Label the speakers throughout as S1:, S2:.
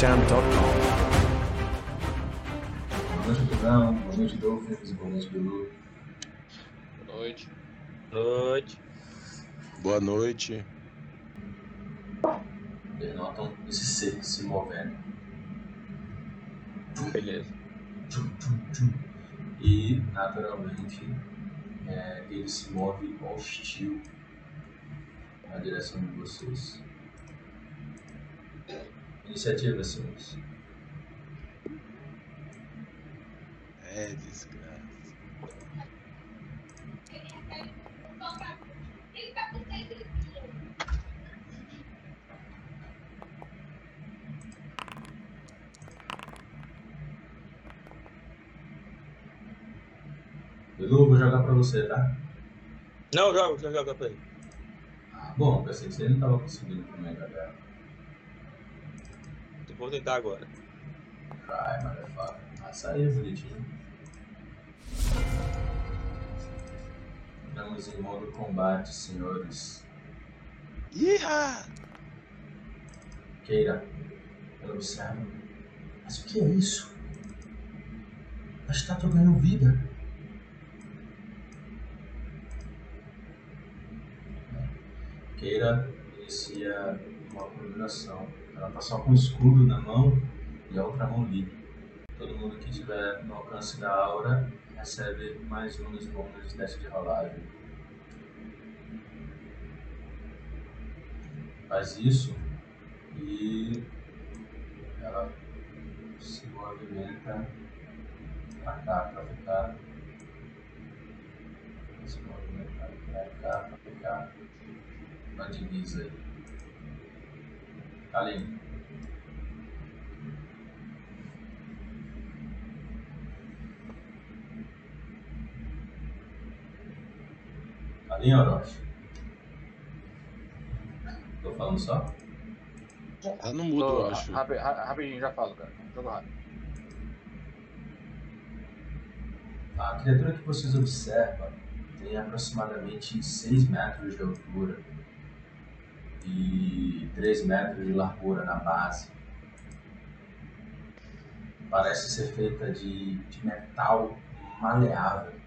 S1: SamSam.com.
S2: Boa noite, Tudão. Boa noite, Dolphins. Boa noite, Bilu.
S3: Boa noite.
S4: Noite.
S5: Boa noite.
S2: Eles notam esse ser se movendo.
S4: Beleza.
S2: E, naturalmente, é, ele se move hostil na direção de vocês. Iniciativa, senhores.
S5: É desgraça.
S2: Bilu, vou jogar pra você, tá?
S4: Não, joga, já joga pra ele.
S2: Ah, bom, pensei que você não tava conseguindo também, galera.
S4: Vou tentar agora.
S2: Try, motherfucker. Ah, saiu bonitinho. Estamos em modo combate, senhores.
S5: Iha!
S2: Keira, ela observa. Mas o que é isso? A estátua ganhou vida. Keira inicia uma conjuração. Ela está só com o escudo na mão e a outra mão livre. Todo mundo que estiver no alcance da aura recebe mais um dos bônus de teste de rolagem. Faz isso e ela se movimenta pra cá, pra ficar. Se movimenta pra cá, pra ficar na divisa aí. Aline. Aline Orochi. Tô falando só?
S5: Tá no mudo, eu acho.
S3: Rapi- ra- Rapidinho, já falo, cara. Jogo rápido.
S2: A criatura que vocês observam tem aproximadamente 6 metros de altura e 3 metros de largura na base. Parece ser feita de, de metal maleável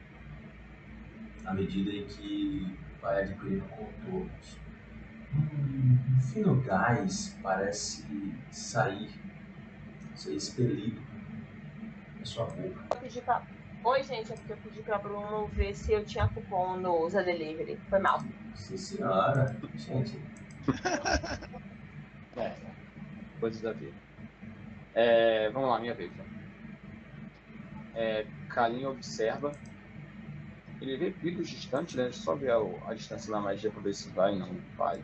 S2: à medida em que vai adquirindo contornos. Um fino gás parece sair, ser expelido da sua boca.
S6: Eu pedi pra... Oi, gente, é porque eu pedi pra Bruno ver se eu tinha cupom no Usa Delivery. Foi mal.
S2: Sim, senhora. Gente,
S3: É, coisas da vida. É, vamos lá, minha vez. né? É, Kalin observa. Ele vê picos distantes, né? Só ver a, a distância da magia pra ver se vai ou não vai.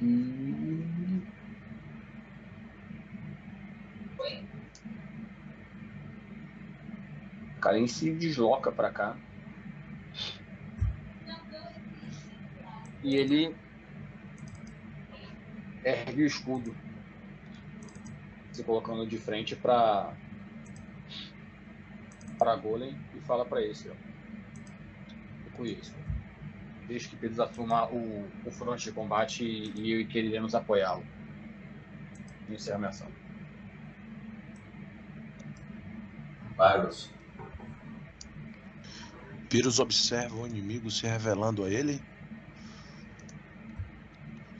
S3: Hum. Kalin se desloca pra cá. E ele ergue o escudo, se colocando de frente para para Golem e fala para esse, ó. Eu conheço. Desde que Pedro assuma o, o fronte de combate e, e que ele iremos apoiá-lo. Encerra a minha ação.
S2: Pyrus.
S5: Pyrrhus observa o inimigo se revelando a ele.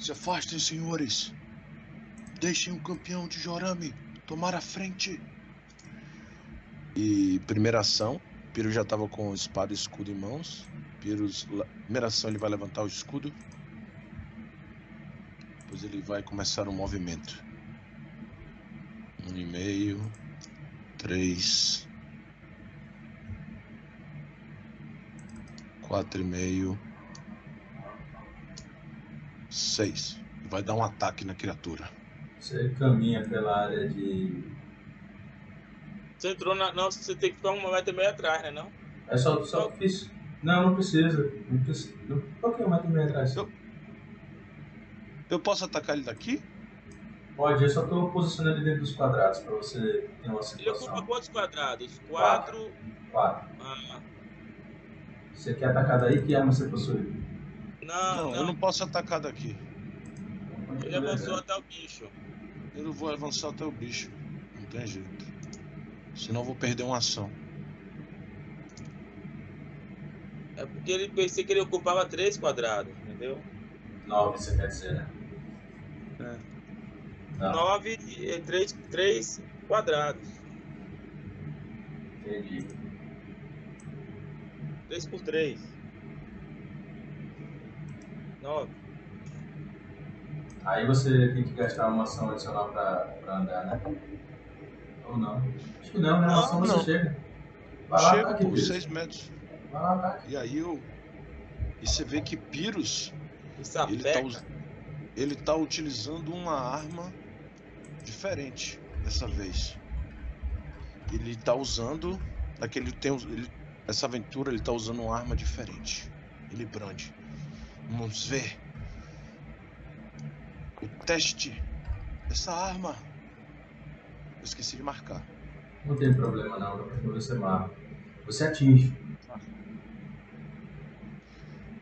S5: Se afastem, senhores. Deixem o campeão de Jorame tomar a frente. E primeira ação, Pyrrhus já estava com espada e escudo em mãos. La- primeira ação, ele vai levantar o escudo. Depois ele vai começar o movimento. Um e meio, três, quatro e meio, seis. Vai dar um ataque na criatura.
S2: Você caminha pela área de.
S4: Você entrou na. Não, você tem que ficar uma metro e meio atrás, né? Não?
S2: É só, só fiz. Não, não precisa. Não precisa. Não... Qual que é o metro e meio atrás?
S5: Eu- Eu posso atacar ele daqui?
S2: Pode, eu só tô posicionando ele dentro dos quadrados pra você ter uma
S4: Ele ocupa
S2: situação.
S4: quantos quadrados? Quatro.
S2: Quatro.
S4: Ah,
S2: Você quer atacar daí? Que arma você possui?
S4: Não,
S5: Não,
S4: não.
S5: eu não posso atacar daqui.
S4: Ele avançou até o bicho.
S5: Eu não vou avançar até o bicho. Não tem jeito. Senão eu vou perder uma ação.
S4: É porque ele pensei que ele ocupava três quadrados, entendeu?
S2: 9, você quer dizer, né?
S4: É.
S2: Tá,
S4: Nove e três, três quadrados.
S2: entendi.
S4: Três por três. Nove.
S2: Aí você tem que gastar uma ação adicional pra, pra andar, né? Ou não? Acho que não, né?
S4: Não,
S2: A ação você
S5: não.
S2: chega. Vai lá,
S5: Chego por
S2: Pyrrhus.
S5: 6 metros.
S2: Vai lá, ataque.
S5: E aí eu. E você vê que Pyrrhus,
S4: E
S5: ele tá, ele tá utilizando uma arma diferente dessa vez. Ele tá usando. Aquele tem, ele, essa aventura ele tá usando uma arma diferente. Ele brande. Vamos ver. O teste dessa arma. Eu esqueci de marcar.
S2: Não tem problema não, você marca. Você atinge.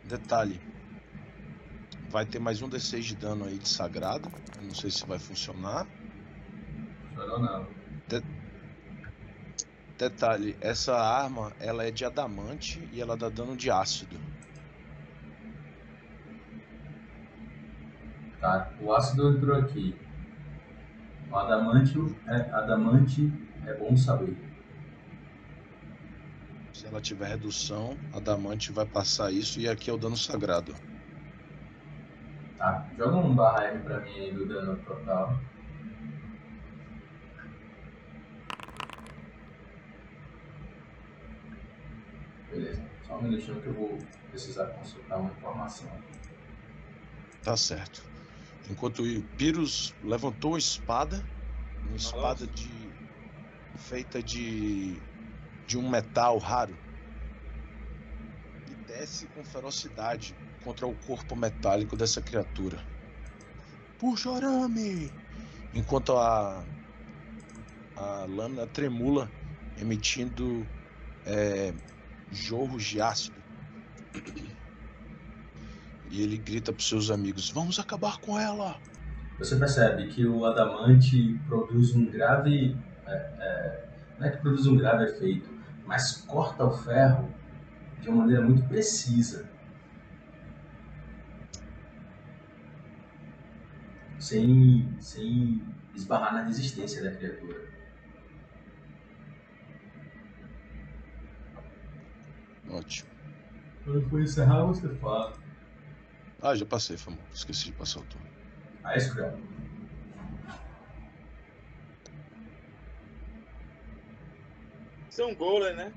S5: Detalhe. Vai ter mais um D6 de dano aí de sagrado. Eu não sei se vai funcionar.
S2: Chorou não.
S5: Detalhe, essa arma ela é de adamante e ela dá dano de ácido.
S2: Tá, o ácido entrou aqui. O adamante é, adamante é bom saber.
S5: Se ela tiver redução, adamante vai passar isso e aqui é o dano sagrado.
S2: Tá, joga um barra R pra mim aí do dano total. Beleza, só um minutinho que eu vou precisar consultar uma informação.
S5: Tá certo. Enquanto o Pyrrhus levantou a espada, uma espada de feita de de um metal raro e desce com ferocidade contra o corpo metálico dessa criatura. Puxa o arame! Enquanto a a lâmina tremula, emitindo é, jorros de ácido. E ele grita para seus amigos: Vamos acabar com ela!
S2: Você percebe que o adamante produz um grave. é, é, não é que produz um grave efeito, mas corta o ferro de uma maneira muito precisa. Sem, sem esbarrar na resistência da criatura.
S5: Ótimo.
S2: Quando for encerrar, você fala.
S5: Ah, já passei, famo. Esqueci de passar o turno.
S2: Aí escreve.
S4: Isso é um golem, né?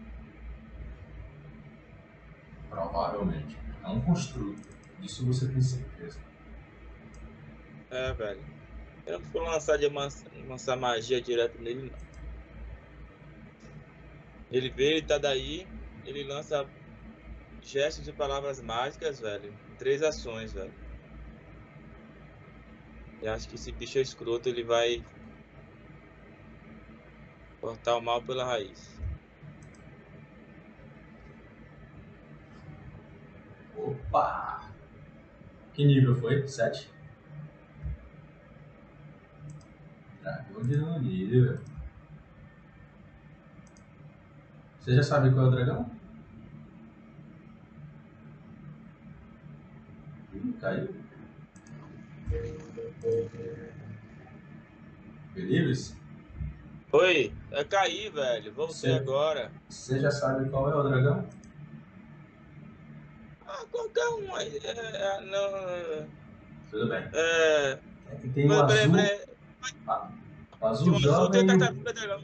S2: Provavelmente. É um construto. Disso você tem certeza.
S4: É, velho. Eu não vou lançar de lançar, lançar magia direto nele, não. Ele vê, ele tá daí, ele lança gestos de palavras mágicas, velho. Três ações, velho. E acho que esse bicho é escroto, ele vai cortar o mal pela raiz.
S2: Opa! Que nível foi? 7? Dragão de nono nível. Você já sabe qual é o dragão? Caiu. Believers?
S4: Oi, é cair, velho. Voltei
S2: Sim.
S4: agora.
S2: Você já sabe qual é o dragão?
S4: Ah, qualquer um aí. É, é, não,
S2: Tudo bem.
S4: é,
S2: É que tem o
S4: Peraí,
S2: azul,
S4: peraí,
S2: o
S4: Tem
S2: azul
S4: um azul,
S2: jovem
S4: tem
S2: o-
S4: tartaruga dragão.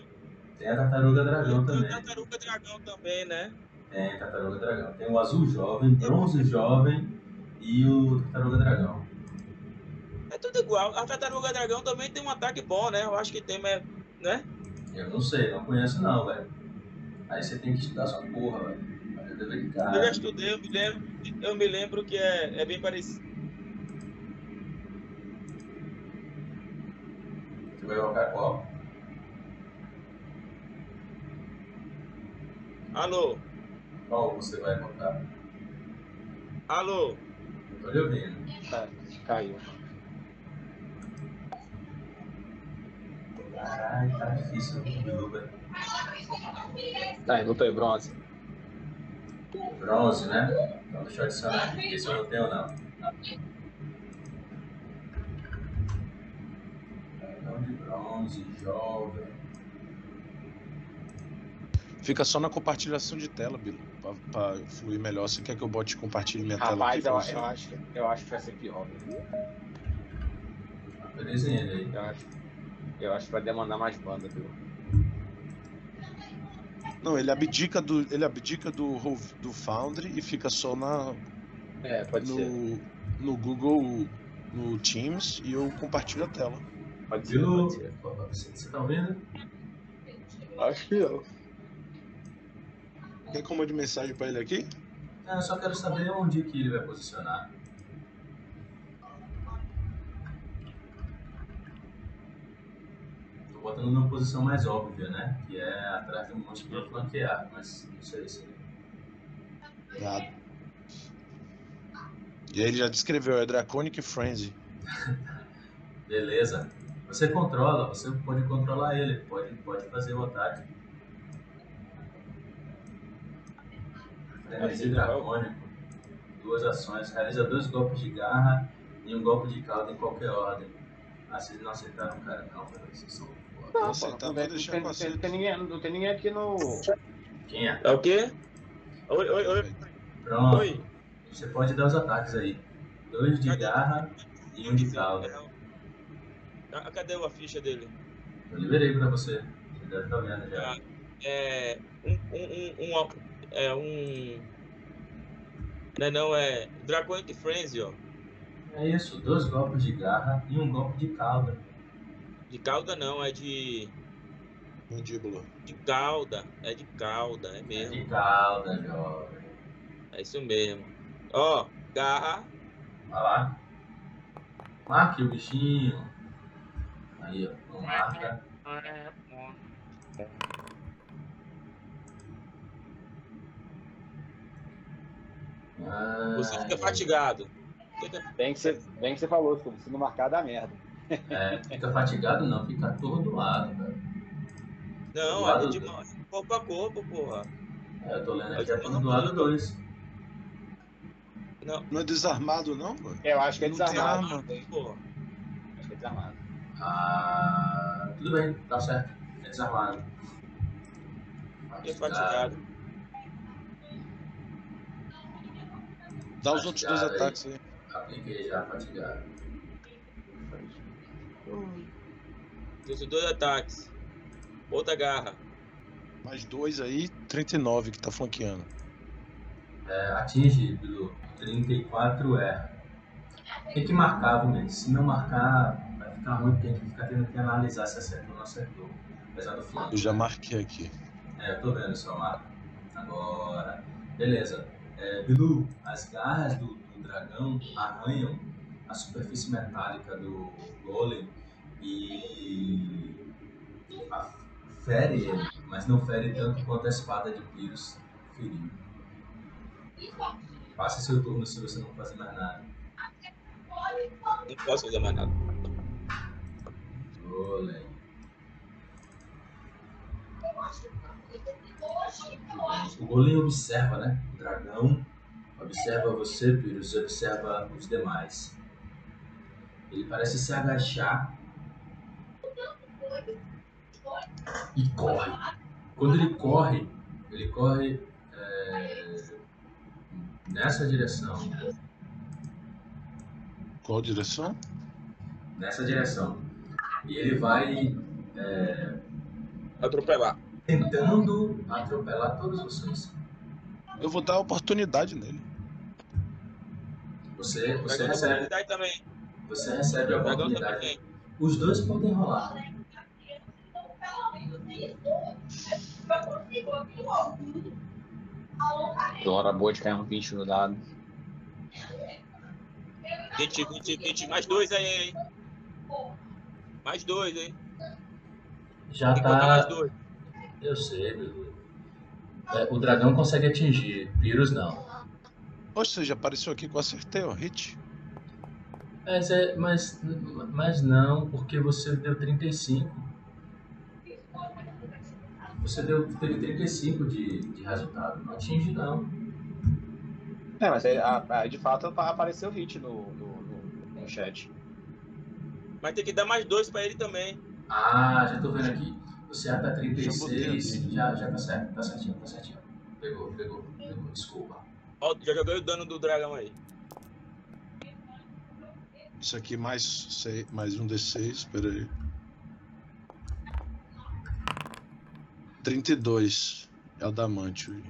S2: tem a tartaruga dragão
S4: Tem
S2: também.
S4: tartaruga dragão também, né?
S2: Tem tartaruga dragão. Tem o azul jovem, bronze jovem e o tartaruga dragão.
S4: É tudo igual. A tartaruga dragão também tem um ataque bom, né? Eu acho que tem, mas, né?
S2: Eu não sei, não conheço não, velho. Aí você tem que estudar essa porra, velho. De
S4: Eu já estudei, eu me lembro, eu me lembro que é, é bem parecido.
S2: Você vai colocar qual?
S4: Alô?
S2: Qual você vai colocar?
S4: Alô?
S2: Olha o ouvindo.
S3: Tá, caiu.
S2: Caralho, tá difícil né, no né?
S3: Tá, não tô bronze.
S2: Bronze, né? Então deixa eu adicionar aqui, se eu não tenho não. Cartão de bronze, jovem.
S5: Fica só na compartilhação de tela, Bilo. Pra, pra fluir melhor. Você quer que eu bote compartilhe minha tela
S3: Rapaz,
S5: aqui?
S3: eu,
S5: pra você?
S3: eu acho, que- eu acho que vai ser pior.
S2: Belezinha aí.
S3: Eu acho, eu acho que vai demandar mais banda, viu?
S5: Não, ele abdica do, ele abdica do, do Foundry e fica só na,
S3: É, pode ser.
S5: no, no Google, no Teams e eu compartilho a tela.
S3: Pode ser, pode ser.
S2: você, tá ouvindo?
S3: Acho que não.
S5: Quer como de mensagem pra ele aqui?
S2: Não, eu só quero saber onde que ele vai posicionar. Tô botando numa posição mais óbvia, né? Que é atrás do monte pra flanquear, mas não sei se.
S5: Nada. E aí ele já descreveu, é Draconic Frenzy.
S2: Beleza. Você controla, você pode controlar ele, pode, pode fazer o ataque. Frenesi dracônico. Duas ações. Realiza dois golpes de garra e um golpe de cauda em qualquer ordem. Ah, vocês não aceitaram, cara. Não, vocês são foda.
S5: Não,
S3: Não, pô, não,
S5: vou
S3: tem, tem,
S5: com
S3: tem, tem ninguém, não tem ninguém aqui no.
S2: Quem é?
S4: É o quê? Oi, oi, oi.
S2: Pronto.
S4: Oi.
S2: Você pode dar os ataques aí. Dois de garra e um de cauda.
S4: Ah, Cadê a ficha dele?
S2: Eu liberei pra você. Você deve estar vendo já.
S4: É. Um. Um. um, um é um. Não, é não, é. Draconic Frenzy, ó.
S2: É isso, dois golpes de garra e um golpe de cauda.
S4: De cauda não, é de.
S5: Mandíbula.
S4: De cauda. É de cauda, é
S2: É
S4: mesmo.
S2: de cauda, jovem.
S4: É isso mesmo. Ó, garra.
S2: Vai lá. Marque o bichinho. Aí, ó. Marca. Ah,
S4: Você fica fatigado. Fica-
S3: Bem que você, bem que você falou, se não marcar dá merda.
S2: É, fica fatigado não, fica atordoado, velho.
S4: Não, é de mão- corpo a corpo, porra.
S2: É, eu tô lendo
S4: Pode
S2: aqui
S4: mandar
S2: atordoado
S4: pra
S2: 2.
S4: Não,
S5: Não é desarmado, não, mano?
S3: Eu acho que é
S5: Não tem
S3: desarmado.
S5: arma.
S4: porra.
S3: Acho que é desarmado.
S2: Ah, tudo bem, tá certo. É desarmado.
S4: Fica fatigado.
S5: Dá os outros dois ataques aí.
S2: Apliquei já, fatigado.
S4: Tem dois ataques. Outra garra.
S5: Mais dois aí, 39 que tá flanqueando.
S2: É, atinge, Bilu. 34 erra. Tem que marcar, gente? Se não marcar, vai ficar ruim, porque a gente fica tendo que analisar se acertou ou não acertou. Apesar do flanco.
S5: Eu já marquei aqui.
S2: É, eu tô vendo sua marca. Agora, beleza. É, Bilu, as garras do, do dragão arranham a superfície metálica do golem e a- fere ele, mas não fere tanto quanto a espada de Pyrrhus feriu. Passe seu turno se você não fazer mais nada.
S4: Não posso fazer mais nada.
S2: Golem. O golem observa, né? O dragão observa você, Pyrrhus, e observa os demais. Ele parece se agachar e corre. Quando ele corre, ele corre é, nessa direção.
S5: Qual direção?
S2: Nessa direção. E ele vai é,
S4: Atropelar.
S2: Tentando atropelar todos vocês.
S5: Eu vou dar oportunidade nele.
S2: Você, você recebe,
S4: oportunidade também.
S2: você recebe a oportunidade.
S4: também.
S2: Os dois podem rolar.
S3: Hora boa de cair um 20 no dado.
S4: 20, 20, 20. Mais dois aí, hein? Mais dois, hein?
S2: Já
S4: Tem que botar mais
S2: tá.
S4: dois.
S2: Eu sei, Bilu. É, o dragão consegue atingir, Pyrrhus não.
S5: Ou seja, apareceu aqui que eu acertei, ó, hit.
S2: Mas, é, mas, mas não, porque você deu 35. Você deu, teve 35 de, de resultado. Não atinge, não.
S3: É, mas aí, a- a- de fato apa- apareceu hit no, no, no- no chat.
S4: Mas tem que dar mais dois pra ele também.
S2: Ah, já tô vendo aqui. Você até
S5: Já botei
S2: 36.
S5: aqui.
S2: Já, já tá certo, tá certinho, tá certinho. Pegou, pegou, pegou. Desculpa.
S4: Ó, já joguei o dano do dragão aí.
S5: Isso aqui mais, sei, mais um D6, espera aí. 32. É o Damantio.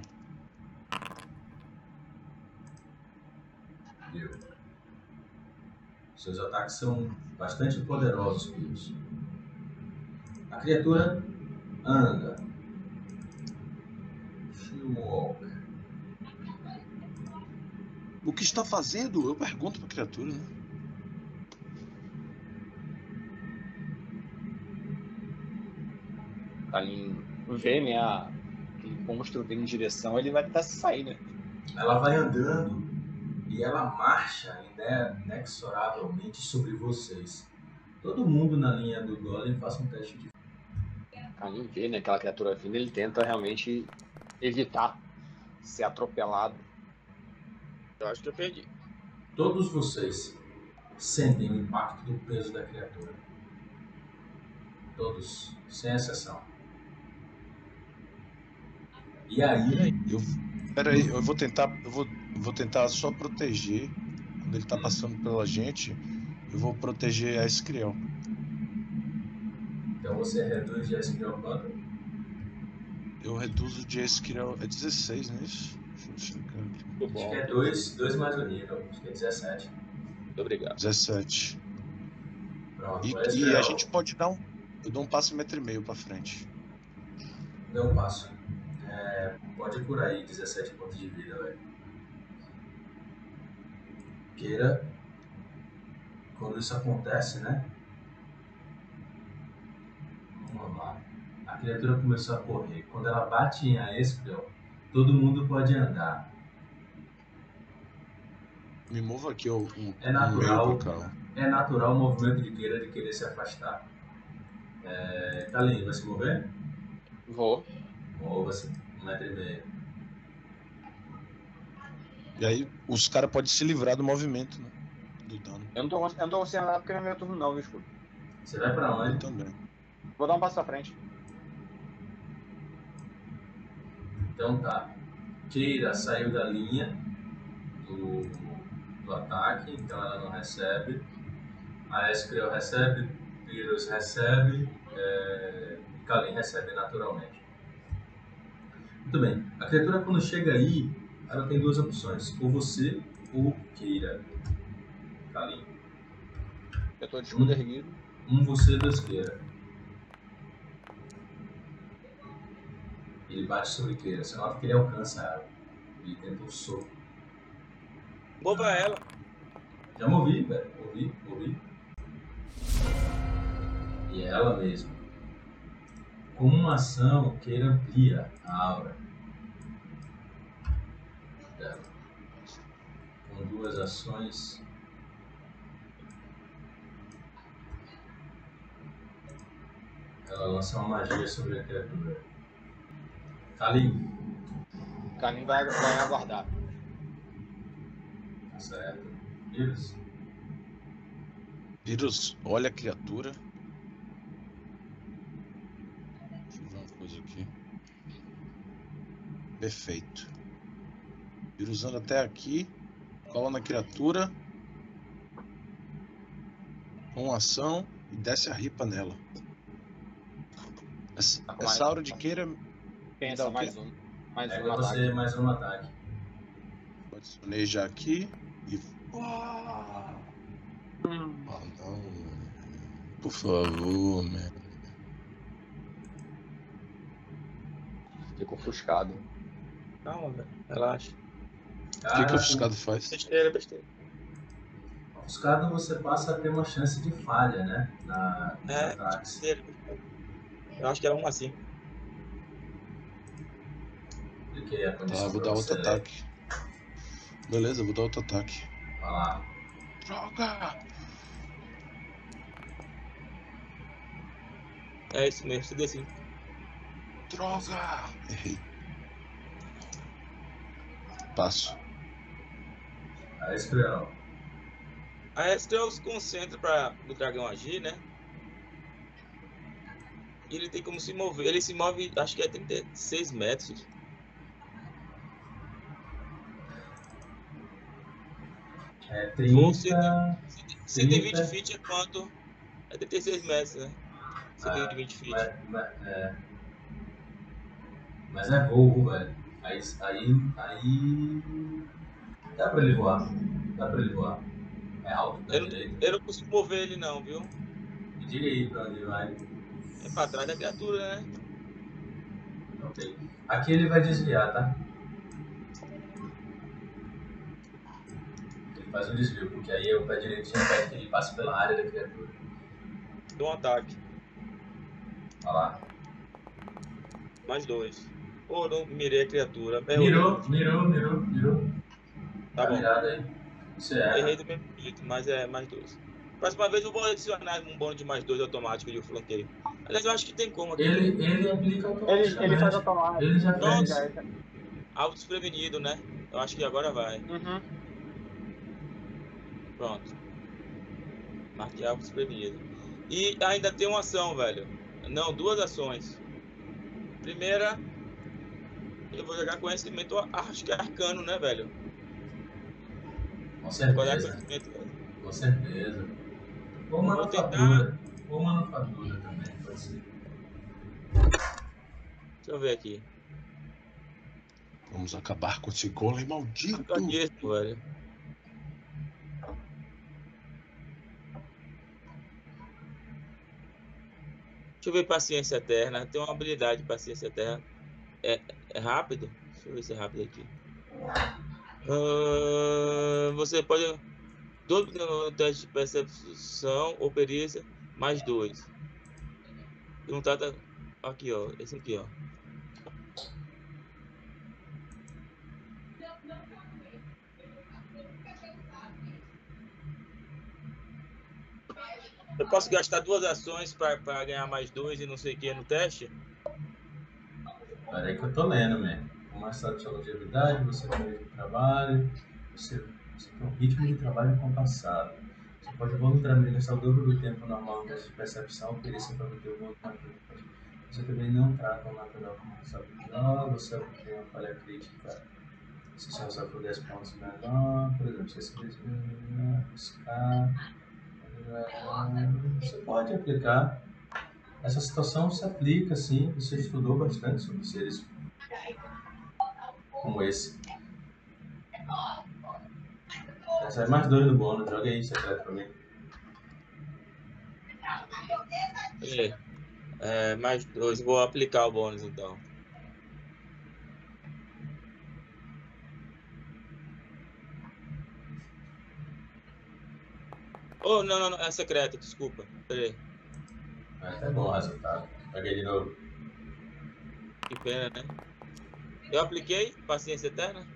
S2: Viu? Seus ataques são bastante poderosos, Pius. A criatura anda. She walk.
S5: O que está fazendo? Eu pergunto pra criatura, né?
S3: Ali vê, né, a, aquele monstro vindo em direção, ele vai tentar se sair, né?
S2: Ela vai andando e ela marcha ine- inexoravelmente sobre vocês. Todo mundo na linha do Golem faça um teste de.
S3: Ali vê, né, aquela criatura vindo, ele tenta realmente evitar ser atropelado.
S4: Eu acho que eu perdi.
S2: Todos vocês sentem o impacto do peso da criatura. Todos, sem exceção. E aí,
S5: Eu, pera aí, eu vou tentar, eu vou, vou tentar só proteger. Quando ele tá passando pela gente, eu vou proteger a Escriel.
S2: Você reduz de Escriel quanto?
S5: Eu reduzo de Escriel. É 16, não é isso? Deixa eu checar.
S4: Muito
S2: Acho
S4: bom.
S2: que é 2 dois mais o nível, acho que é 17.
S4: Muito obrigado.
S5: 17.
S2: Pronto,
S5: E, e
S2: Escriel
S5: a gente pode dar um. Eu dou um passo metro e meio pra frente.
S2: deu um passo. É, pode curar aí 17 pontos de vida, velho. Queira. Quando isso acontece, né? Vamos lá. A criatura começou a correr. Quando ela bate em Aescriel, todo mundo pode andar.
S5: Me mova aqui ó, um,
S2: É
S5: um
S2: natural. É natural o movimento de Queira de querer se afastar. É, Kalin, vai se mover?
S3: Vou.
S2: Mova-se. Um metro e meio.
S5: E aí os caras podem se livrar do movimento, né? Do dano.
S3: Eu não tô, eu não tô conseguindo andar porque não é meu turno não, viu, escudo?
S2: Você vai pra
S5: Eu
S2: onde?
S5: também.
S3: Vou dar um passo pra frente.
S2: Então tá. Keira saiu da linha do, do ataque, então ela não recebe. A Escriel recebe, Pyrrhus recebe, é, Kalin recebe naturalmente. Muito bem. A criatura quando chega aí, ela tem duas opções. Ou você ou Keira. Kalin.
S3: Eu tô de escudo erguido.
S2: Um você da esquerda. Ele bate sobre Keira. Você nota que ele alcança ela. Ele tenta um soco.
S4: Mova ela.
S2: Já movi, velho. Movi, movi. E é ela mesma. Com uma ação, queira amplia a aura dela. Com duas ações. Ela lança uma magia sobre a criatura. Kalim,
S3: O Kalim vai, vai aguardar.
S2: tá certo? Vírus.
S5: Vírus, olha a criatura. Deixa eu ver uma coisa aqui. Perfeito. Vírus anda até aqui. Cola na criatura. Com ação e desce a ripa nela. Essa,
S3: Tá,
S5: essa aura de queira
S3: Pensa,
S5: Dá o quê?
S3: mais um. Mais um
S2: Pega
S3: ataque.
S2: você mais um ataque.
S5: adicionei já aqui e. Ah,
S3: Hum.
S5: não. Por favor, man.
S3: Fico ofuscado.
S4: Calma, velho. Relaxa.
S5: O que, que ofuscado faz?
S4: Besteira, besteira.
S2: Ofuscado você passa a ter uma chance de falha, né? Na,
S4: É, besteira. Eu acho que era um assim.
S2: Cliquei a
S5: Tá,
S2: condição
S5: vou dar outro ataque. Beleza, vou dar outro ataque.
S2: Vai lá.
S5: Joga!
S4: É isso mesmo, tudo assim.
S5: Droga! Errei. Passo.
S2: A Escreal.
S4: A Estrela se concentra para o dragão agir, né? E ele tem como se mover. Ele se move, acho que é 36 metros.
S2: É
S4: Você
S2: 30.
S4: 120
S2: 30.
S4: feet é quanto? É 36 metros, né? 120 feet.
S2: Mas, mas, é. Mas é voo, velho. Aí, aí, aí. Dá pra ele voar. Dá pra ele voar. É alto da
S4: Eu,
S2: direita.
S4: eu não consigo mover ele não, viu?
S2: Me diga aí pra onde vai.
S4: É pra trás da criatura, né?
S2: Ok. Aqui ele vai desviar, tá? Faz um desvio, porque aí o pé direito já vai que ele passa pela área da criatura.
S4: Dou um ataque.
S2: Olha lá.
S4: Mais dois. Pô, não mirei a criatura. Errou.
S2: Mirou, mirou, mirou, mirou.
S4: Tá bom.
S2: mirado aí. Você é.
S4: Errei do mesmo jeito, mas é mais dois. Próxima vez eu vou adicionar um bônus de mais dois automático de flanqueio. Aliás, eu acho que tem como aqui.
S2: Ele, ele aplica
S3: Ele,
S2: automaticamente.
S3: ele faz automático.
S2: Ele já
S4: Não,
S2: fez.
S4: Algo desprevenido, né? Eu acho que agora vai.
S3: Uhum.
S4: Pronto. Marquei algo desprevenido. E ainda tem uma ação, velho. Não, duas ações. Primeira, eu vou jogar conhecimento, acho que é arcano, né, velho?
S2: Com certeza.
S4: conhecimento?
S2: Com certeza. Ou
S4: Vou tentar-
S2: manufatura. Ou manufatura também, pode ser.
S4: Deixa eu ver aqui.
S5: Vamos acabar com esse golem maldito.
S4: Arcanismo, velho. Deixa eu ver paciência eterna. Tem uma habilidade de paciência eterna. É, é rápido? Deixa eu ver se é rápido aqui. Ah, você pode. Todo no teste de percepção ou perícia, mais dois. Não tá. tá- Aqui, ó. Esse aqui, ó. Eu posso gastar duas ações para ganhar mais dois e não sei o que no teste?
S2: Pera aí que eu tô lendo, mais estado de longevidade, você tem um ritmo de trabalho, você, você tem um ritmo de trabalho compassado. Você pode voluntariamente gastar o dobro do tempo normal de percepção perícia para manter o. Você também não trata o natural como responsabilidade, você tem uma falha crítica. Se por 10 pontos menor, por exemplo, se você buscar. Você pode aplicar essa situação se aplica, sim. Você estudou bastante sobre seres como esse. Essa é mais dois no bônus. Joga aí, secreto pra mim.
S4: É, mais dois. Vou aplicar o bônus então. Oh, não, não, não. É secreto, desculpa. Peraí.
S2: É bom o resultado. Joguei de novo.
S4: Que pena, né? Eu apliquei paciência eterna?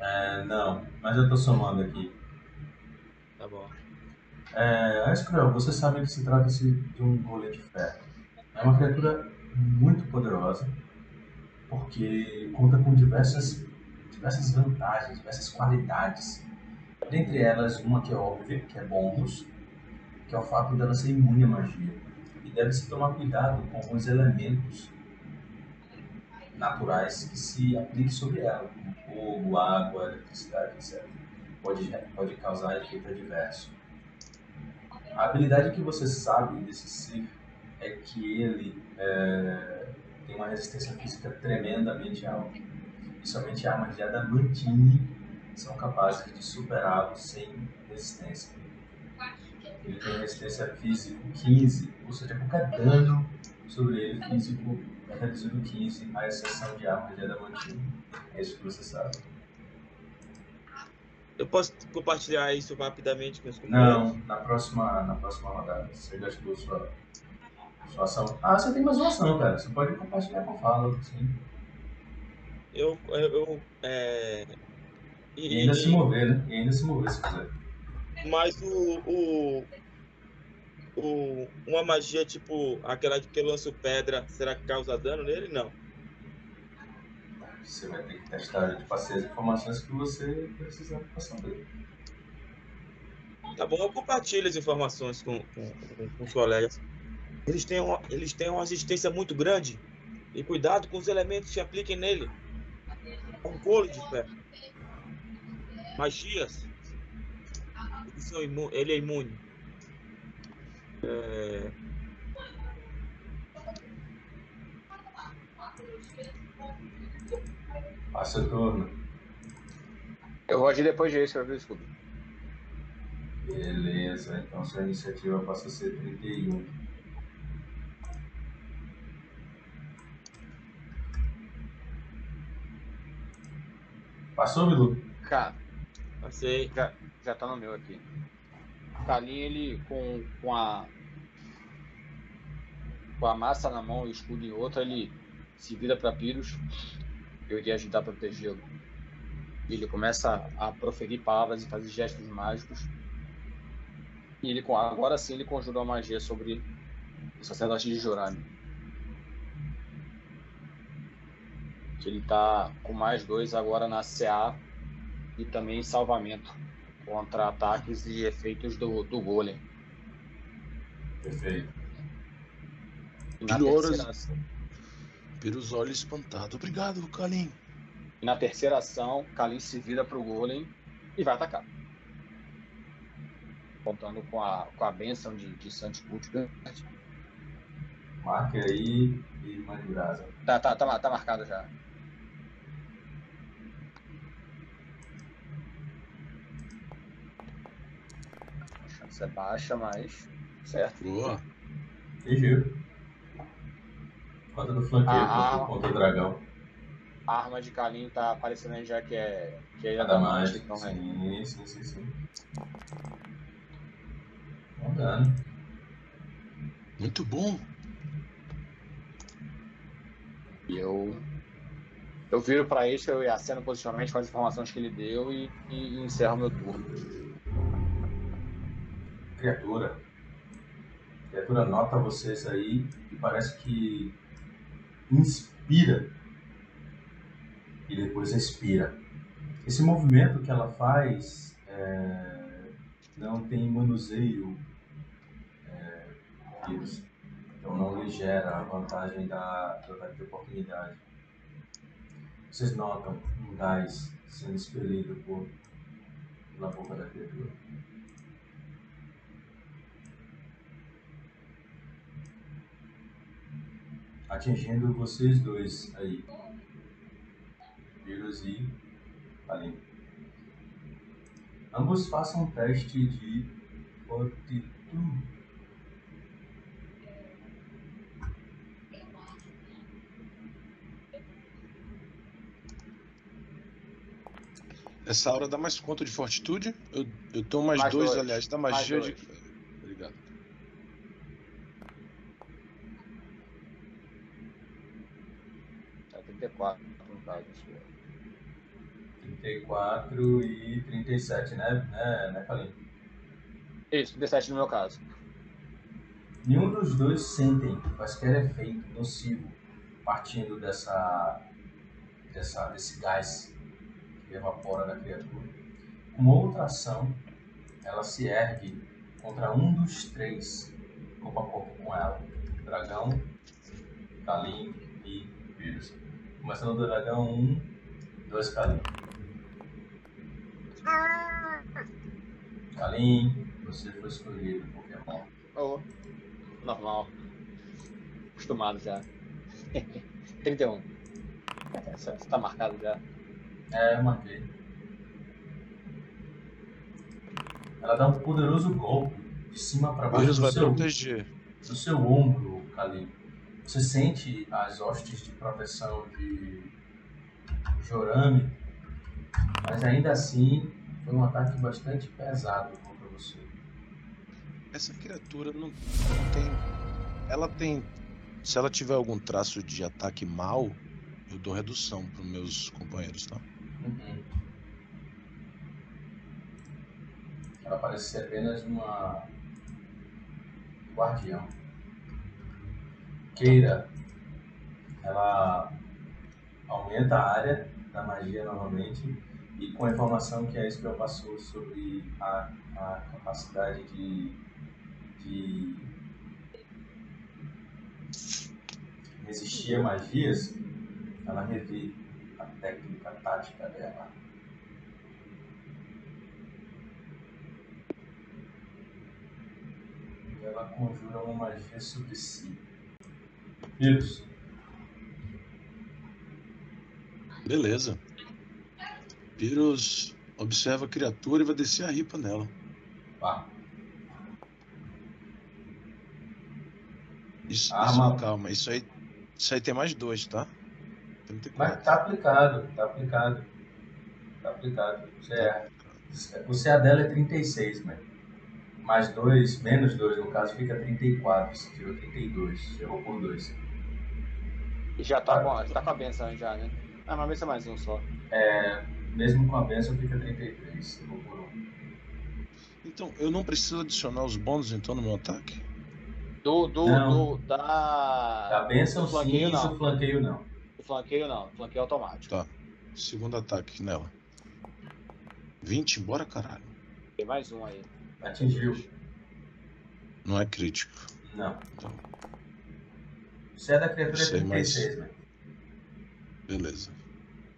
S2: É, não, mas eu tô somando aqui.
S4: Tá bom.
S2: É, Escrel, você sabe que se trata-se de um golem de ferro. É uma criatura muito poderosa, porque conta com diversas, diversas vantagens, diversas qualidades. Dentre elas, uma que é óbvia, que é bônus, que é o fato dela ser imune à magia. E deve-se tomar cuidado com os elementos naturais que se apliquem sobre ela, como fogo, água, eletricidade, etc. Pode, pode causar efeito adverso. A habilidade que você sabe desse ser é que ele é, tem uma resistência física tremendamente alta. E somente armas de adamantine são capazes de superá-lo sem resistência. Ele tem resistência física 15, ou seja, qualquer dano sobre ele físico é reduzido 15, à exceção de armas de adamantine. É isso que você sabe.
S4: Eu posso compartilhar isso rapidamente com os companheiros?
S2: Não, na próxima, na próxima rodada. Você gastou sua, sua ação. Ah, você tem mais uma ação, cara. Você pode compartilhar com a fala, sim.
S4: Eu. eu, eu é...
S2: E ainda se mover, né? E ainda se mover se quiser.
S4: Mas o, o, o, uma magia tipo aquela que eu lanço pedra, será que causa dano nele? Não.
S2: Você vai ter que testar, eu te passei as informações que você precisa pra saber.
S4: Tá bom, eu compartilho as informações com, com, com- os colegas. Eles têm, uma, eles têm uma resistência muito grande. E cuidado com os elementos que apliquem nele. Controle de fé. Magias. Ele é imune. É,
S2: Passa o turno.
S3: Eu vou agir depois disso, eu vi o escudo.
S2: Beleza, então sua iniciativa passa a ser 31. Passou, Bilu?
S3: Cara,
S4: passei.
S3: já, já tá no meu aqui. Kalin, ele com, com a. Com a massa na mão e o escudo em outra, ele se vira pra Pyrrhus. Eu iria ajudar a protegê-lo. Ele começa a proferir palavras e fazer gestos mágicos. E ele, agora sim ele conjurou a magia sobre o sacerdote de Jorami. Ele tá com mais dois agora na CA e também salvamento contra ataques e efeitos do, do golem.
S2: Perfeito.
S3: E na, terceira, ação-
S5: Pelos olhos espantados. Obrigado, Kalim.
S3: e na terceira ação, Kalin se vira pro golem e vai atacar. Contando com a, com a benção de, de Santos Butgard.
S2: Marque aí e mande brasa.
S3: Tá, tá, tá, tá marcado já. A chance é baixa, mas. Certo.
S5: Boa.
S2: Fingiu. Conta do flanqueiro
S3: Ah,
S2: contra, o dragão.
S3: A arma de Kalin tá aparecendo aí já que é. Que é
S2: Nada mais.
S3: então é.
S2: Sim, sim, sim, sim. Bom dano.
S5: Muito bom.
S3: E eu. Eu viro pra isso, eu aceno posicionamento com as informações que ele deu e, e encerro meu turno.
S2: Criatura. A criatura nota vocês aí e parece que inspira e depois expira. Esse movimento que ela faz é, não tem manuseio é, então não lhe gera a vantagem da, ataque de oportunidade. Vocês notam um gás sendo expelido por, pela boca da criatura. Atingindo vocês dois aí. Vírus e Aline. Ambos façam um teste de fortitude.
S5: Essa aura dá mais conta de fortitude? Eu, eu tenho mais,
S3: Mais
S5: dois,
S3: dois.
S5: aliás, da
S3: Mais
S5: magia de.
S3: dois.
S5: Obrigado.
S3: É 34 no caso. sua.
S2: 34 e 37, né, né, né Kalim?
S3: Isso, 37 no meu caso.
S2: Nenhum dos dois sentem quaisquer efeito nocivo partindo dessa, dessa, desse gás que evapora da criatura. Uma outra ação, ela se ergue contra um dos três, corpo a corpo com ela. Dragão, Kalim e vírus. Começando do dragão, um, dois Kalim. Kalim, você foi escolhido, Pokémon.
S3: Oh, normal. Acostumado já. 31. Essa, essa tá marcado já.
S2: É, eu marquei. Ela dá um poderoso golpe de cima para baixo
S5: Vírus
S2: do
S5: vai
S2: seu,
S5: proteger.
S2: do seu ombro, Kali. Você sente as hostes de proteção de Jorami, mas ainda assim foi um ataque bastante pesado contra você.
S5: Essa criatura não, não tem. Ela tem. Se ela tiver algum traço de ataque mal, eu dou redução para meus companheiros, tá?
S2: Uhum. Ela parece ser apenas uma guardião. Queira, ela aumenta a área da magia novamente e com a informação que a Spell passou sobre a, a capacidade de, de resistir a magias, ela revê a técnica tática dela. E ela conjura uma magia sobre si. Vírus.
S5: Beleza. Pyrrhus observa a criatura e vai descer a ripa nela.
S2: Pá.
S5: Isso,
S2: Arma-
S5: isso- calma, isso aí, isso aí tem mais dois, tá? 34.
S2: Mas tá aplicado, tá aplicado. Tá aplicado. Você é. O CA dela é 36, né? Mais 2, menos 2, no caso fica 34. Você tirou 32, errou por 2.
S3: E já tá com, a- tá com a benção já, né? Ah, mas benção é mais um só.
S2: Mesmo com a benção fica 33, errou por 1.
S5: Então, eu não preciso adicionar os bônus então no meu ataque?
S3: Do, do,
S2: Não.
S3: do, da...
S2: Da benção
S3: do flanqueio
S2: sim,
S3: não.
S2: do flanqueio não.
S3: Do flanqueio não, flanqueio automático.
S5: Tá. Segundo ataque nela. 20, bora caralho.
S3: Tem mais um aí.
S2: Atingiu.
S5: Não é crítico.
S2: Não.
S5: Então,
S2: O CA da criatura é
S5: Sei, mas-
S2: 36, né?
S5: beleza.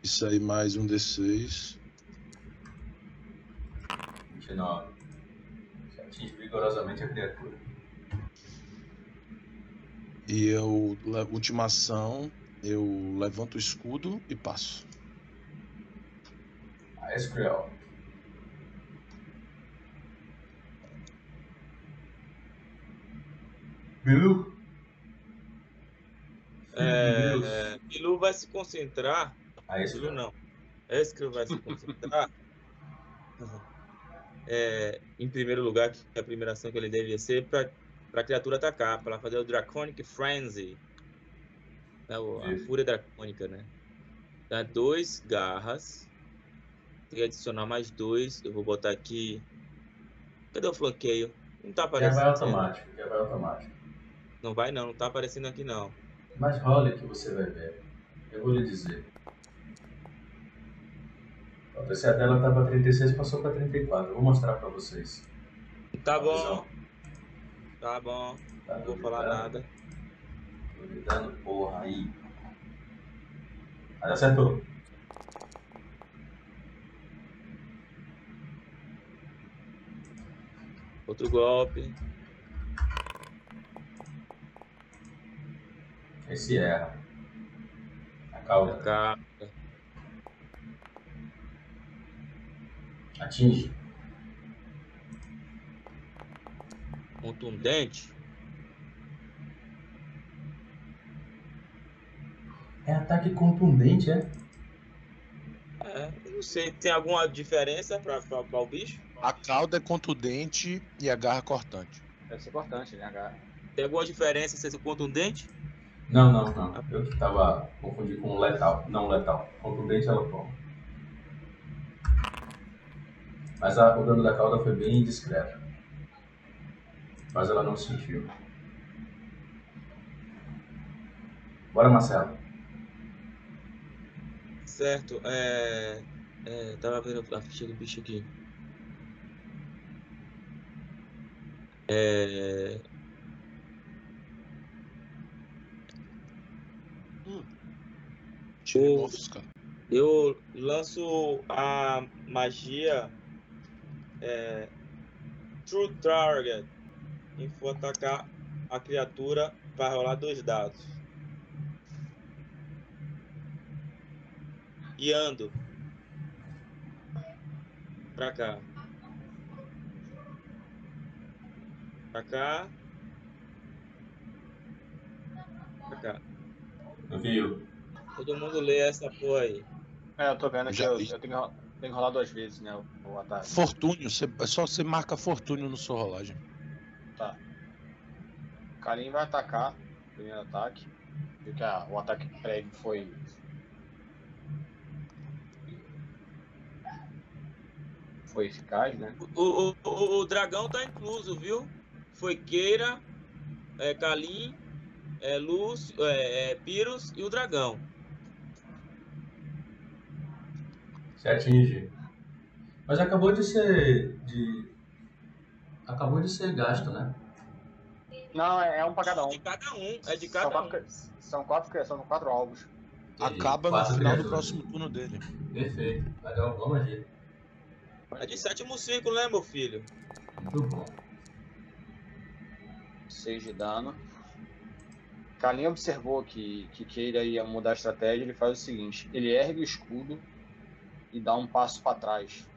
S5: Isso aí mais um D6.
S2: 29. Você atinge vigorosamente a criatura.
S5: E eu, última ação, eu levanto o escudo e passo.
S2: A Escriel. Bilu?
S4: É, é, Bilu vai se concentrar.
S2: A
S4: Bilu
S2: Escriel.
S4: não. Escrio vai se concentrar. é, em primeiro lugar, que é a primeira ação que ele deveria ser para a criatura atacar, para fazer o Draconic Frenzy. Né, o- a. Fúria Dracônica, né? Dá dois garras. Tem que adicionar mais dois. Eu vou botar aqui. Cadê o flanqueio? Não tá
S2: Já
S4: aparecendo.
S2: vai automático, já vai automático.
S4: Não vai não, não tá aparecendo aqui não.
S2: Mas role que você vai ver. Eu vou lhe dizer. A terceira dela estava 36 passou para 34. Eu vou mostrar para vocês.
S4: Tá bom,
S2: visão.
S4: tá bom.
S2: Tá
S4: Não vou falar nada.
S2: Duvidando, porra, aí. Aí acertou.
S4: Outro golpe.
S2: Esse erra. A cauda. Atinge.
S4: Contundente.
S2: É ataque contundente, é?
S4: É, não sei, tem alguma diferença para o bicho?
S5: A cauda é contundente e a garra cortante.
S3: Deve ser importante, né, H?
S4: Tem alguma diferença se é contundente?
S2: Não, não, não. Eu que tava confundindo com letal. Não letal. Contundente ela toma. Mas a- o dano da cauda foi bem discreto. Mas ela não sentiu. Bora, Marcelo.
S4: Certo, é. é tava vendo a ficha do bicho aqui. É.
S5: Mortos, cara.
S4: Eu lanço a magia é, True Target e for atacar a criatura para rolar dois dados. E ando pra cá. Pra cá. Pra cá.
S2: Viu?
S4: Todo mundo lê essa porra aí.
S3: É, eu tô vendo aqui,
S5: Já
S3: eu,
S5: vi.
S3: eu tenho, tenho que rolar duas vezes, né, o, o ataque.
S5: Fortúnio, você- é só você marca fortúnio no sua rolagem.
S3: Tá. Karim vai atacar, primeiro ataque. Viu que a- o ataque prévio foi. Foi eficaz, né?
S4: O, o, o, o dragão tá incluso, viu? Foi queira, é, Kalim, é, Lúcio, é, é, e o dragão.
S2: Você atinge. Mas acabou de ser. De... Acabou de ser gasto, né?
S3: Não, é, é um pra cada um.
S4: De cada um, é de
S3: São
S4: cada um.
S3: quatro, são quatro, são quatro alvos.
S2: Entendi.
S5: Acaba no final do próximo turno dele.
S2: Perfeito. Legal, vamos agir.
S4: É de sétimo círculo, né, meu filho?
S2: Muito bom.
S3: 6 de dano. Kalin observou que, que Keira ia mudar a estratégia. Ele faz o seguinte: ele ergue o escudo e dá um passo para trás,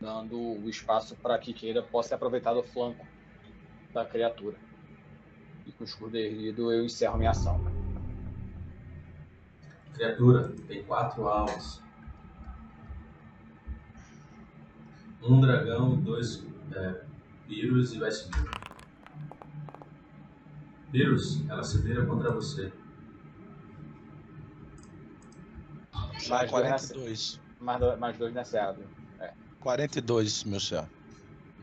S3: dando o espaço para que Keira possa aproveitar do flanco da criatura. E com o escudo erguido, eu encerro minha ação.
S2: Criatura, tem quatro alvos. Um dragão, dois é, vírus e vai subir. Vírus, ela se vira contra você.
S3: Nessa,
S5: 42.
S3: Mais, dois, mais dois nessa árvore.
S5: 42, meu CA.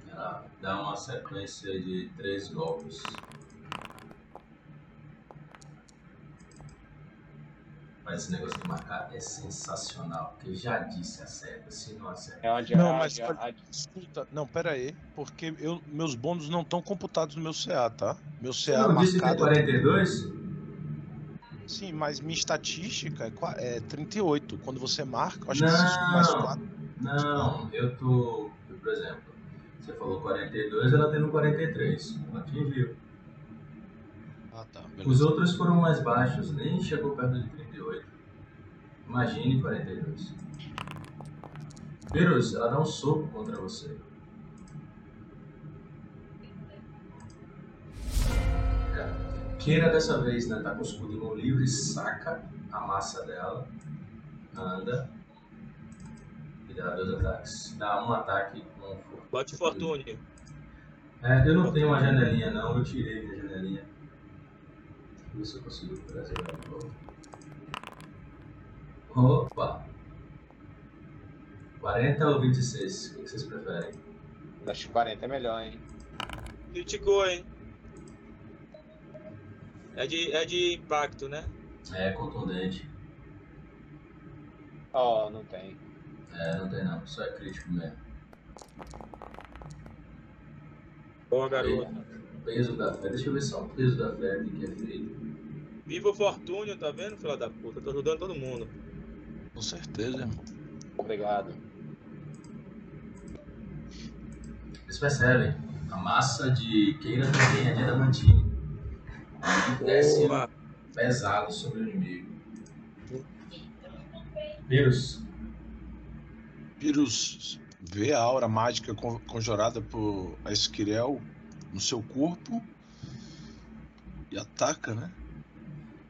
S2: Ela dá uma sequência de três golpes. Mas esse negócio de marcar é sensacional, porque já disse acerta, se não acerta.
S3: É onde
S5: Não,
S3: a-
S5: mas
S3: a-
S5: pode-
S3: a-
S5: Escuta, não, pera aí, porque eu, meus bônus não estão computados no meu CA, tá? Meu
S2: Você
S5: CA
S2: não disse que é
S5: marcado.
S2: 42?
S5: Sim, mas minha estatística é, qua- é 38. Quando você marca, eu acho
S2: Não.
S5: que isso mais 4.
S2: Não, eu tô. Por exemplo, você falou 42, ela tem no 43. Ela atingiu.
S5: Ah, tá.
S2: Os
S5: Beleza.
S2: outros foram mais baixos, nem chegou perto de 38. Imagine 42. Virus, ela dá um soco contra você. Queira dessa vez, né? Tá com o escudo em mão livre, saca a massa dela, anda e dá dois ataques. Dá um ataque com força.
S4: Bote Fortune.
S2: É, eu não tenho uma janelinha não, eu tirei minha janelinha. Deixa eu ver se eu consigo trazer ela de volta. Opa! 40 ou 26? O que vocês preferem?
S3: Acho que 40 é melhor, hein?
S4: Criticou, hein? É de, é de impacto, né?
S2: É contundente.
S3: Ó, não tem.
S2: É, não tem não, só é crítico mesmo.
S4: Boa, garoto.
S2: Peso da fé, deixa eu ver só o peso da fé aqui que é feito.
S4: Viva o Fortune, tá vendo, filha da puta? Tô ajudando todo mundo.
S5: Com certeza, irmão.
S3: Obrigado.
S2: Vocês percebem? A massa de queira também é de adamantine. E desce
S4: Boa.
S2: pesado sobre o inimigo. Vírus,
S5: Pyrrhus vê a aura mágica con- conjurada por Esquirel no seu corpo e ataca, né?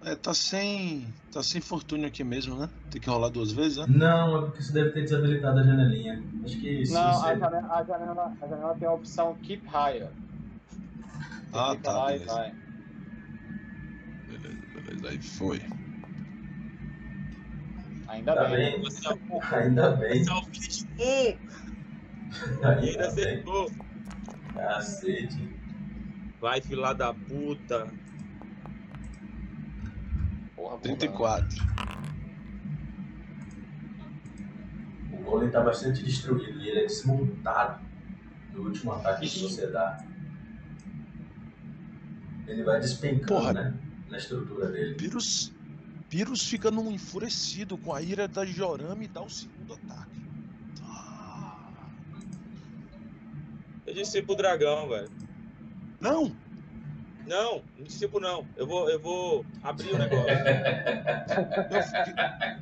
S5: É, tá sem. tá sem fortuna aqui mesmo, né? Tem que rolar duas vezes, né?
S2: Não, é porque você deve ter desabilitado a janelinha. Acho que sim.
S3: Não, a janela, a, janela, a janela tem a opção Keep Higher. Você
S5: Ah, tá,
S3: e
S5: beleza.
S3: Vai.
S5: Beleza, beleza. Aí foi.
S3: Ainda
S2: Tá
S3: bem.
S2: bem.
S4: Você é o-
S2: Ainda bem.
S4: você é o filho de um! E ainda
S2: Ainda bem.
S4: acertou.
S2: Cacete.
S4: Vai, filha da puta.
S3: Porra,
S5: 34.
S2: O golem tá bastante destruído e ele é desmontado no último ataque que você dá. Ele vai despencando,
S5: Porra.
S2: né? Na estrutura dele.
S5: Pyrrhus, Pyrrhus fica num enfurecido com a ira da Jorama e dá o segundo ataque. Ah.
S4: Eu disse pro dragão, velho.
S5: Não!
S4: Não, não disse pro não. Eu vou, eu vou abrir o negócio.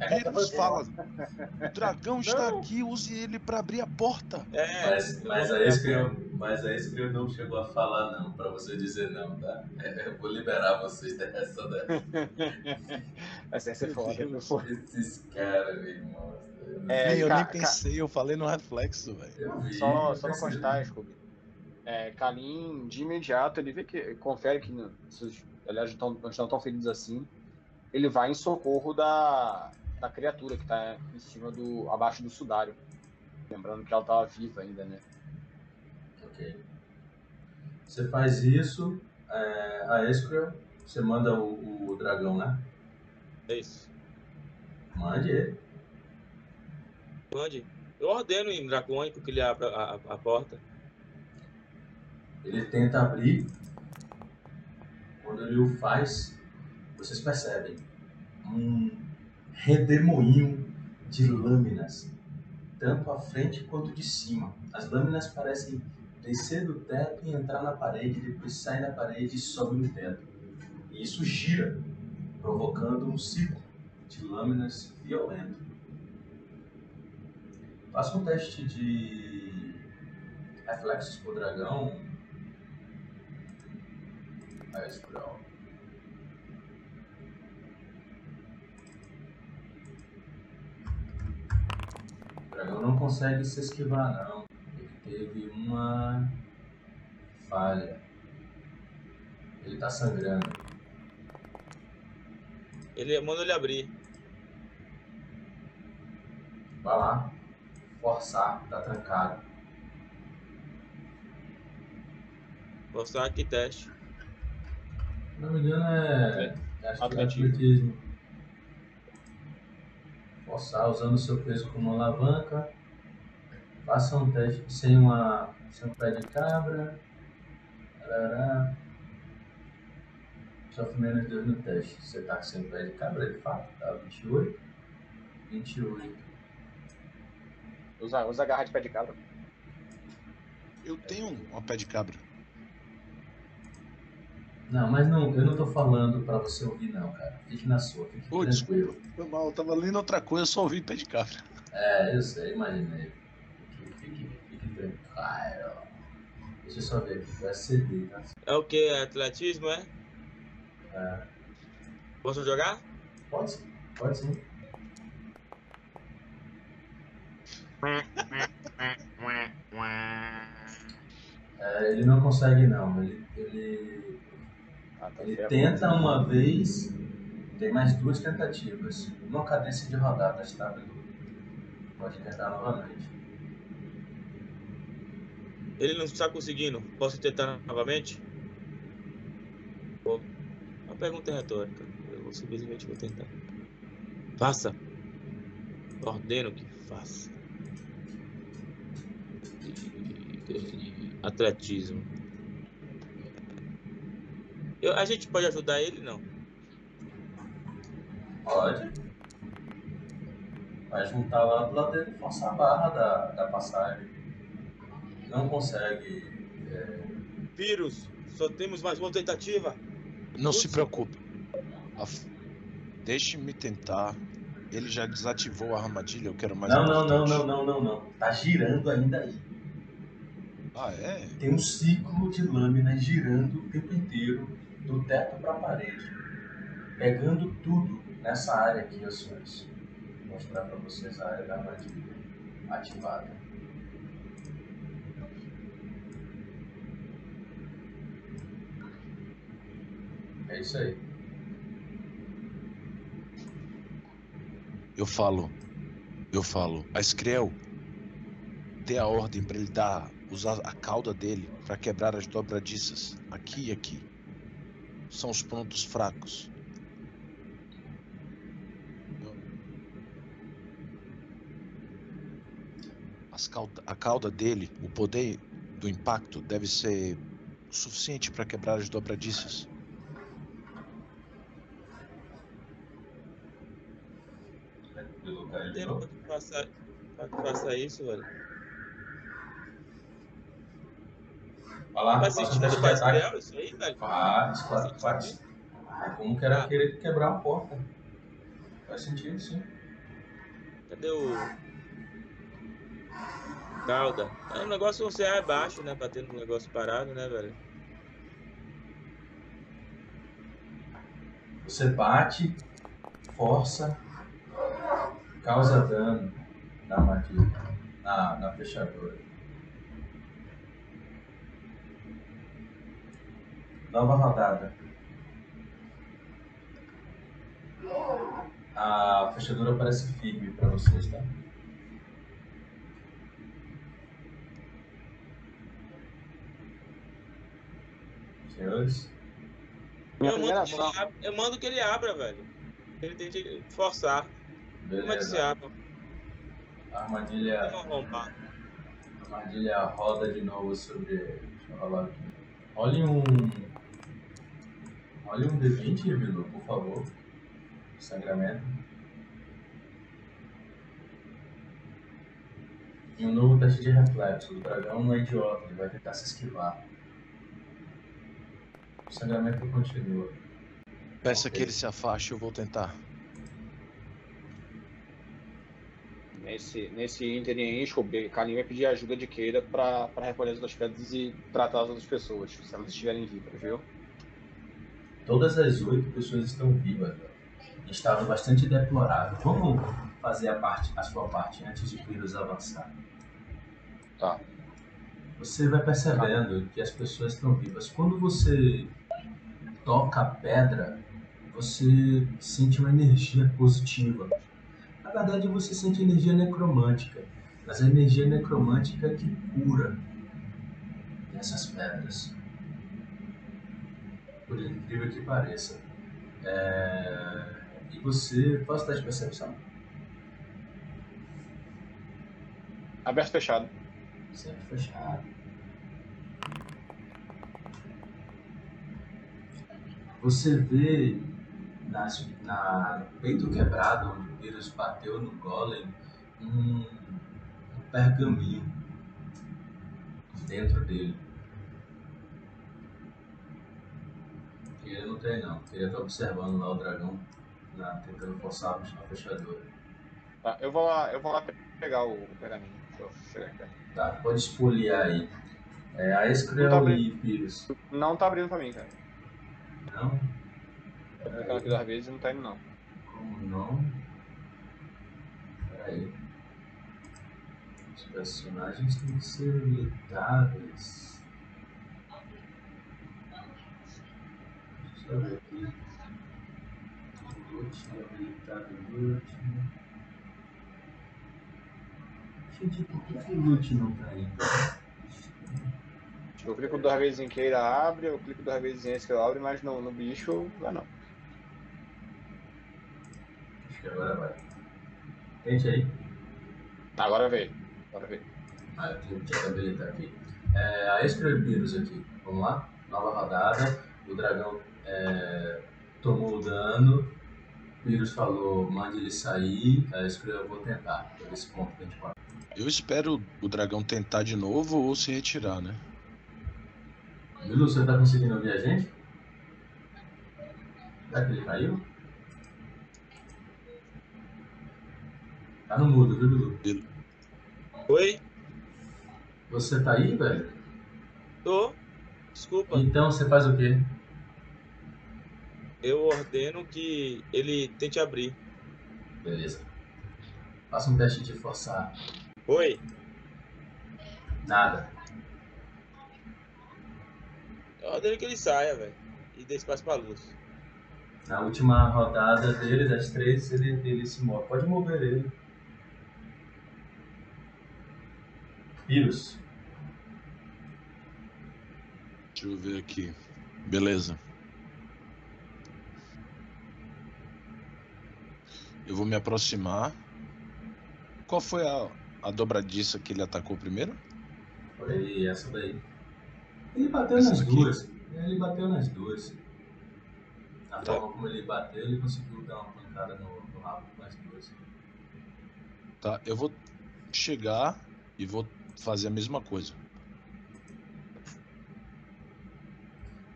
S5: Pyrrhus fala: O dragão está aqui, use ele pra abrir a porta.
S4: É,
S2: Mas, mas, a Escriel, mas a Escriel não chegou a falar não, pra você dizer não, tá? Eu vou liberar vocês dessa daí.
S3: Essa ia ser foda.
S2: Esses caras, meu irmão.
S3: É,
S5: eu nem pensei, eu falei no reflexo, velho.
S3: Só, só
S2: percebi.
S3: constar, Scooby. É, Kalim, de imediato, ele vê que. Confere que tão- não estão tão feridos assim. Ele vai em socorro da, da criatura que tá em cima do. abaixo do sudário. Lembrando que ela tava viva ainda, né?
S2: Ok. Você faz isso, é, a Escra, você manda o, o dragão, né?
S4: É isso.
S2: Mande ele.
S4: Mande. Eu ordeno em dracônico que ele abra a, a, a porta.
S2: Ele tenta abrir. Quando ele o faz, vocês percebem um redemoinho de lâminas, tanto à frente quanto de cima. As lâminas parecem descer do teto e entrar na parede, depois sai da parede e sobe no teto. E isso gira, provocando um ciclo de lâminas violento. Faça um teste de reflexos pro dragão. Aí, escural. O dragão não consegue se esquivar, não. Ele teve uma falha. Ele tá sangrando.
S4: Ele manda ele abrir.
S2: Vai lá. Forçar, tá trancado.
S4: Mostrar aqui teste.
S2: Se não me engano é. Acho que é
S3: Atletismo.
S2: atletismo. Forçar usando o seu peso como alavanca. Faça um teste sem, uma, sem um pé de cabra. Tarará. Sofre menos 2 no teste. Você tá sem pé de cabra, de fato. Tá 28. 28.
S3: Usa, usa a garra de pé de cabra.
S5: Eu tenho uma pé de cabra.
S2: Não, mas não, eu não tô falando pra você ouvir, não, cara. Fique na sua, fique
S5: Ô,
S2: tranquilo.
S5: Foi mal, eu tava lendo outra coisa, eu só ouvi pé de cabra.
S2: É, eu sei, imaginei. Fique, fique, fique tranquilo. Deixa eu só ver aqui, vai CD, tá?
S4: É o que? Atletismo, é?
S2: É,
S4: Posso jogar?
S2: pode sim, pode sim. É, ele não consegue não, ele, ele, ele tenta uma vez, tem mais duas tentativas. Uma cadência de rodadas, tá, Bilu? Pode tentar novamente.
S4: Ele não está conseguindo. Posso tentar novamente? Pô, a pergunta é retórica. Eu vou simplesmente vou tentar. Faça. Ordeno que faça. Atletismo. Eu- a gente pode ajudar ele, não?
S2: Pode. Vai juntar lá do lado dele e forçar a barra da, da passagem. Não consegue. é,
S4: Vírus, só temos mais uma tentativa.
S5: Não se preocupe. Af- Deixe-me tentar. Ele já desativou a armadilha, eu quero mais
S2: Não, não, não, não, não, não, não. Tá girando ainda aí.
S5: Ah, é?
S2: Tem um ciclo de lâminas girando o tempo inteiro, do teto para a parede, pegando tudo nessa área aqui, senhores. Vou mostrar para vocês a área da armadilha ativada. É isso aí.
S5: Eu falo. Eu falo. A Skrell dê a ordem para ele dar usar a cauda dele para quebrar as dobradiças aqui e aqui. São os pontos fracos. Cauda, a cauda dele, o poder do impacto deve ser suficiente para quebrar as dobradiças.
S2: Pelo
S4: pra que que faça isso, velho.
S2: Vai lá,
S4: Faz
S2: faça um
S4: sentido
S2: teste de
S4: pra
S2: ataque.
S4: Israel isso aí, velho?
S2: Faz, faz, faz. Como que era querer quebrar a porta? Faz sentido, sim.
S4: Cadê o. Cauda? É um negócio você é baixo, né? Batendo no negócio parado, né, velho?
S2: Você bate, força, causa dano na armadilha, na, na fechadura. Nova rodada. A fechadura parece firme para vocês, tá? Senhores,
S4: Eu mando, que ele
S3: ação.
S4: abra, eu mando que ele abra, velho. Ele tem que forçar. Como é que se abre?
S2: Armadilha. Armadilha roda de novo sobre. Deixa eu rolar aqui. Olhe um. Olhe um D20, Vilu, por favor. Sangramento. E um novo teste de reflexo. O dragão não é idiota, ele vai tentar se esquivar. O sangramento continua.
S5: Peça
S2: Ok.
S5: que ele se afaste, eu vou tentar.
S3: Nesse, nesse ínterim, o Kalim vai pedir ajuda de Keira pra, pra recolher as outras pedras e tratar as outras pessoas, se elas estiverem vivas, viu?
S2: Todas as oito pessoas estão vivas. Estado bastante deplorável. Vamos fazer a, parte, a sua parte antes de Pyrrhus avançar.
S3: Tá.
S2: Você vai percebendo que as pessoas estão vivas. Quando você toca a pedra, você sente uma energia positiva. Na verdade, você sente energia necromântica. Mas a energia necromântica que cura essas pedras. Por incrível que pareça. É, E você. Posso dar de percepção?
S3: Aberto fechado.
S2: Sempre fechado. Você vê nas, na, no peito quebrado, onde o vírus bateu no golem, um, um pergaminho dentro dele. Ele não tem não. Ele tá observando lá o dragão na- tentando forçar a fechadura.
S3: Tá, eu vou lá, eu vou lá pe- pegar o, pergaminho.
S2: Tá, pode espoliar aí. É, a Escrel
S3: tá
S2: e Pyrrhus.
S3: Não tá abrindo pra mim, cara.
S2: Não?
S3: Tô clicando aqui duas vezes e não tá indo não.
S2: Como não? Peraí. Os personagens têm que ser habilitáveis. Deixa eu ver aqui. Loot, habilitado loot. Gente, por que que o loot não tá?
S3: Eu clico duas vezes em Keira abre, eu clico duas vezes em Eskel abre, mas no, no bicho vai não.
S2: Acho que agora vai. Tente aí.
S3: Agora veio. Agora veio.
S2: Ah, eu tenho que habilitar aqui. É, a Escrevírus aqui. Vamos lá? Nova rodada. O dragão é, tomou o dano. O vírus falou, mande ele sair. A Escrevírus, eu vou tentar. Por esse ponto 24.
S5: Eu espero o dragão tentar de novo ou se retirar, né?
S2: Bilu, você tá conseguindo ouvir a gente? Será que ele caiu? Tá no mudo, viu, Bilu?
S4: Oi?
S2: Você tá aí, velho?
S4: Tô. Desculpa.
S2: Então você faz o quê?
S4: Eu ordeno que ele tente abrir.
S2: Beleza. Faça um teste de forçar.
S4: Oi?
S2: Nada.
S4: Eu ordeno que ele saia, velho. E dê espaço pra luz.
S2: Na última rodada dele, das três, ele, ele se move. Pode mover ele. Vírus.
S5: Deixa eu ver aqui. Beleza. Eu vou me aproximar. Qual foi a, a dobradiça que ele atacou primeiro?
S2: Foi essa daí. Ele bateu
S5: Essa
S2: nas
S5: daqui?
S2: duas. Ele bateu nas duas. Da
S5: Tá.
S2: forma como ele bateu, ele conseguiu dar uma pancada no, no rabo com as duas.
S5: Tá, eu vou chegar e vou fazer a mesma coisa.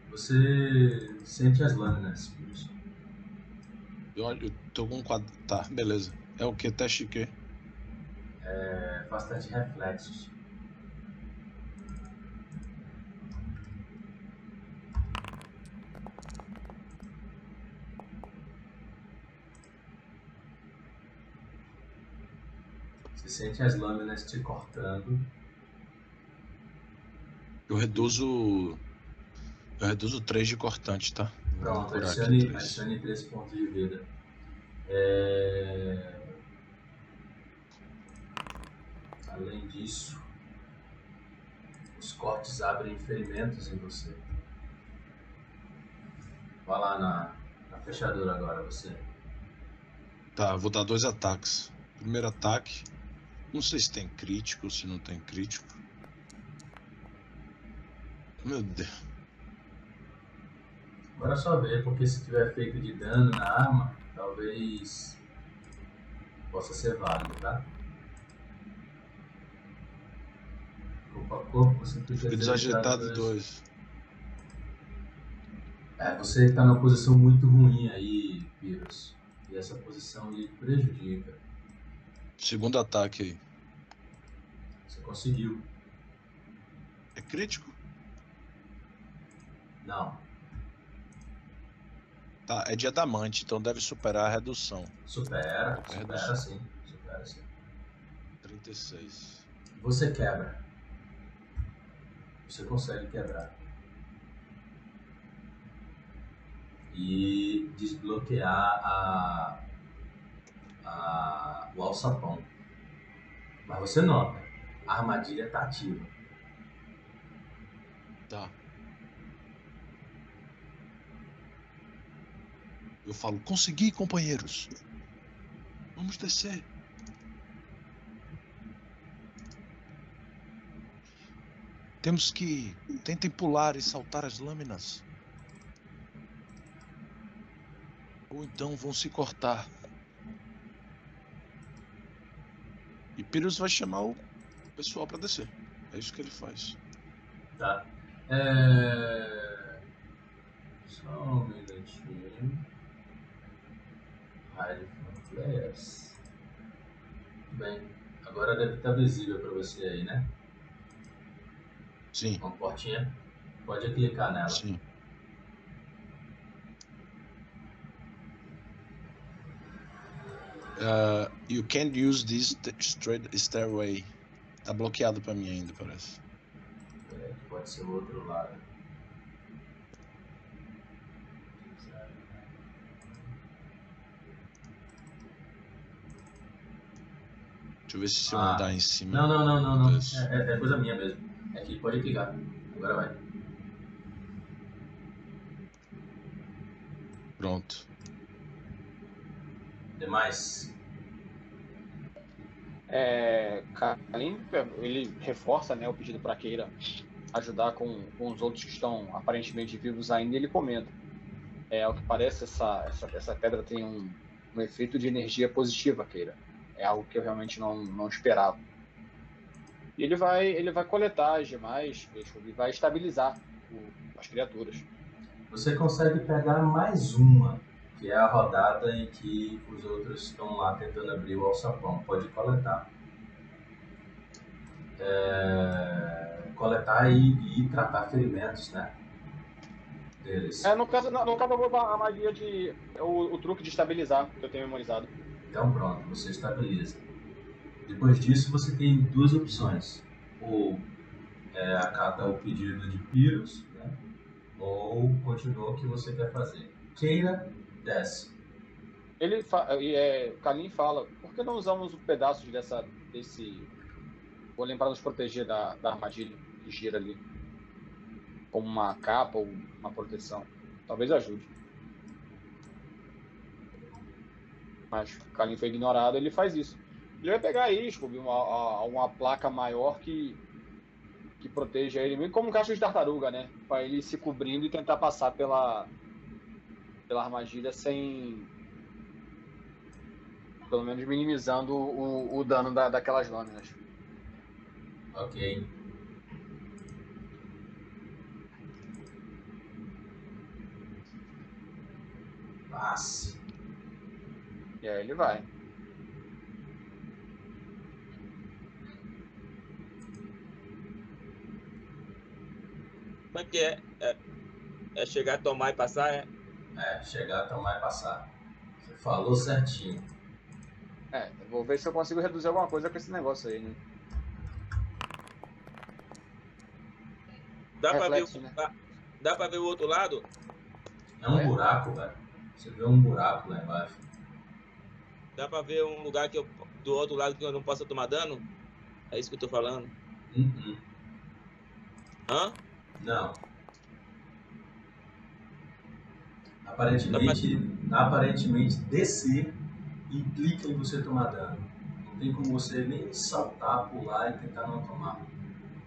S2: Você sente as lâminas, Vírus.
S5: Eu, eu tô com um quadro. Tá, beleza. É o que? Teste o quê?
S2: É, de reflexos. Você sente as lâminas te cortando.
S5: Eu reduzo. Eu reduzo 3 de cortante, tá?
S2: Pronto, adicione,
S5: três.
S2: adicione 3 pontos de vida. É... Além disso, os cortes abrem ferimentos em você. Vai lá na, na fechadura agora, você.
S5: Tá, vou dar dois ataques. Primeiro ataque. Não sei se tem crítico, se não tem crítico. Meu Deus.
S2: Agora é só ver, porque se tiver feito de dano na arma, talvez possa ser válido, tá? Corpo a corpo, você
S5: Fui desajeitado dois.
S2: É, você está numa posição muito ruim aí, Pyrrhus. E essa posição lhe prejudica.
S5: Segundo ataque aí.
S2: Você conseguiu.
S5: É crítico?
S2: Não.
S5: Tá, é de adamante, então deve superar a redução.
S2: Supera, supera
S5: redução.
S2: sim. Supera sim.
S5: 36.
S2: Você quebra. Você consegue quebrar. E desbloquear a, a, o alçapão. Mas você nota, a armadilha está ativa.
S5: Tá. Eu falo, consegui, companheiros. Vamos descer. Temos que. Tentem pular e saltar as lâminas. Ou então vão se cortar. E Pyrrhus vai chamar o pessoal para descer. É isso que ele faz.
S2: Tá? É... Só um minutinho. Hide from flares. Bem, agora deve estar visível para você aí, né?
S5: Sim,
S2: Uma portinha. Pode clicar nela.
S5: sim. Uh, you can't use this st- straight stairway. Tá bloqueado pra mim ainda, parece.
S2: É, pode ser o outro lado.
S5: Deixa eu ver se se eu
S2: Ah.
S5: andar em cima.
S2: Não, não, não, não, não. É, é- é coisa minha mesmo. É que pode clicar. Agora vai.
S5: Pronto.
S2: Demais.
S3: É, Kalim, ele reforça né, o pedido para Keira ajudar com, com os outros que estão aparentemente vivos ainda e ele comenta. É, ao que parece, essa, essa, essa pedra tem um, um efeito de energia positiva, Keira. É algo que eu realmente não, não esperava. E ele vai, ele vai coletar as demais, e vai estabilizar o- as criaturas.
S2: Você consegue pegar mais uma, que é a rodada em que os outros estão lá tentando abrir o alçapão. Pode coletar. É, Coletar e, e tratar ferimentos, né? Deles.
S3: É, no, caso, no, no caso, eu vou a magia de. O, o truque de estabilizar, que eu tenho memorizado.
S2: Então pronto, você estabiliza. Depois disso você tem duas opções. Ou é, acata o pedido de Pyrrhus, né? ou continua o que você quer fazer. Queira, desce.
S3: Ele fa é, Kalim fala, por que não usamos um pedaço dessa, desse. Vou lembrar nos proteger da, da armadilha que gira ali. Como uma capa ou uma proteção. Talvez ajude. Mas Kalim foi ignorado, ele faz isso. Ele vai pegar Scooby, uma, uma placa maior que, que proteja ele, meio como um caixa de tartaruga, né? Pra ele se cobrindo e tentar passar pela, pela armadilha sem, pelo menos minimizando o, o dano da, daquelas lâminas.
S2: Ok. Passe.
S3: E aí ele vai.
S4: Como é que é? É, é chegar, tomar e passar? É?
S2: É, chegar, tomar e passar. Você falou certinho.
S3: É, eu vou ver se eu consigo reduzir alguma coisa com esse negócio aí, né?
S4: Dá pra, ver
S3: né?
S4: dá, dá pra ver o outro lado?
S2: É um
S3: É?
S2: buraco, velho. Você vê um buraco lá embaixo.
S4: Dá pra ver um lugar que eu, do outro lado que eu não possa tomar dano? É isso que eu tô falando.
S2: Uh-uh.
S4: Hã?
S2: Não. Aparentemente, aparentemente descer implica em você tomar dano. Não tem como você nem saltar, pular e tentar não tomar.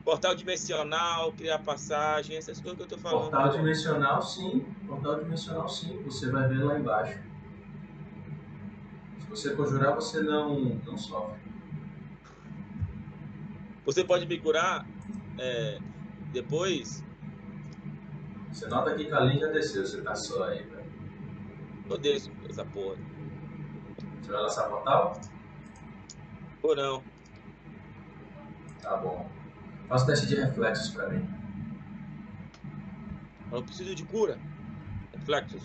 S4: Portal dimensional, criar passagem, essas coisas que eu tô falando.
S2: Portal dimensional sim, portal dimensional sim, você vai ver lá embaixo. Se você conjurar, você não, não sofre.
S4: Você pode me curar é, depois?
S2: Você nota que Kalin já desceu, você tá só aí, velho.
S4: Eu desço essa porra.
S2: Você vai lançar portal?
S4: Ou não?
S2: Tá bom. Faça teste de reflexos pra mim.
S4: Eu preciso de cura. Reflexos.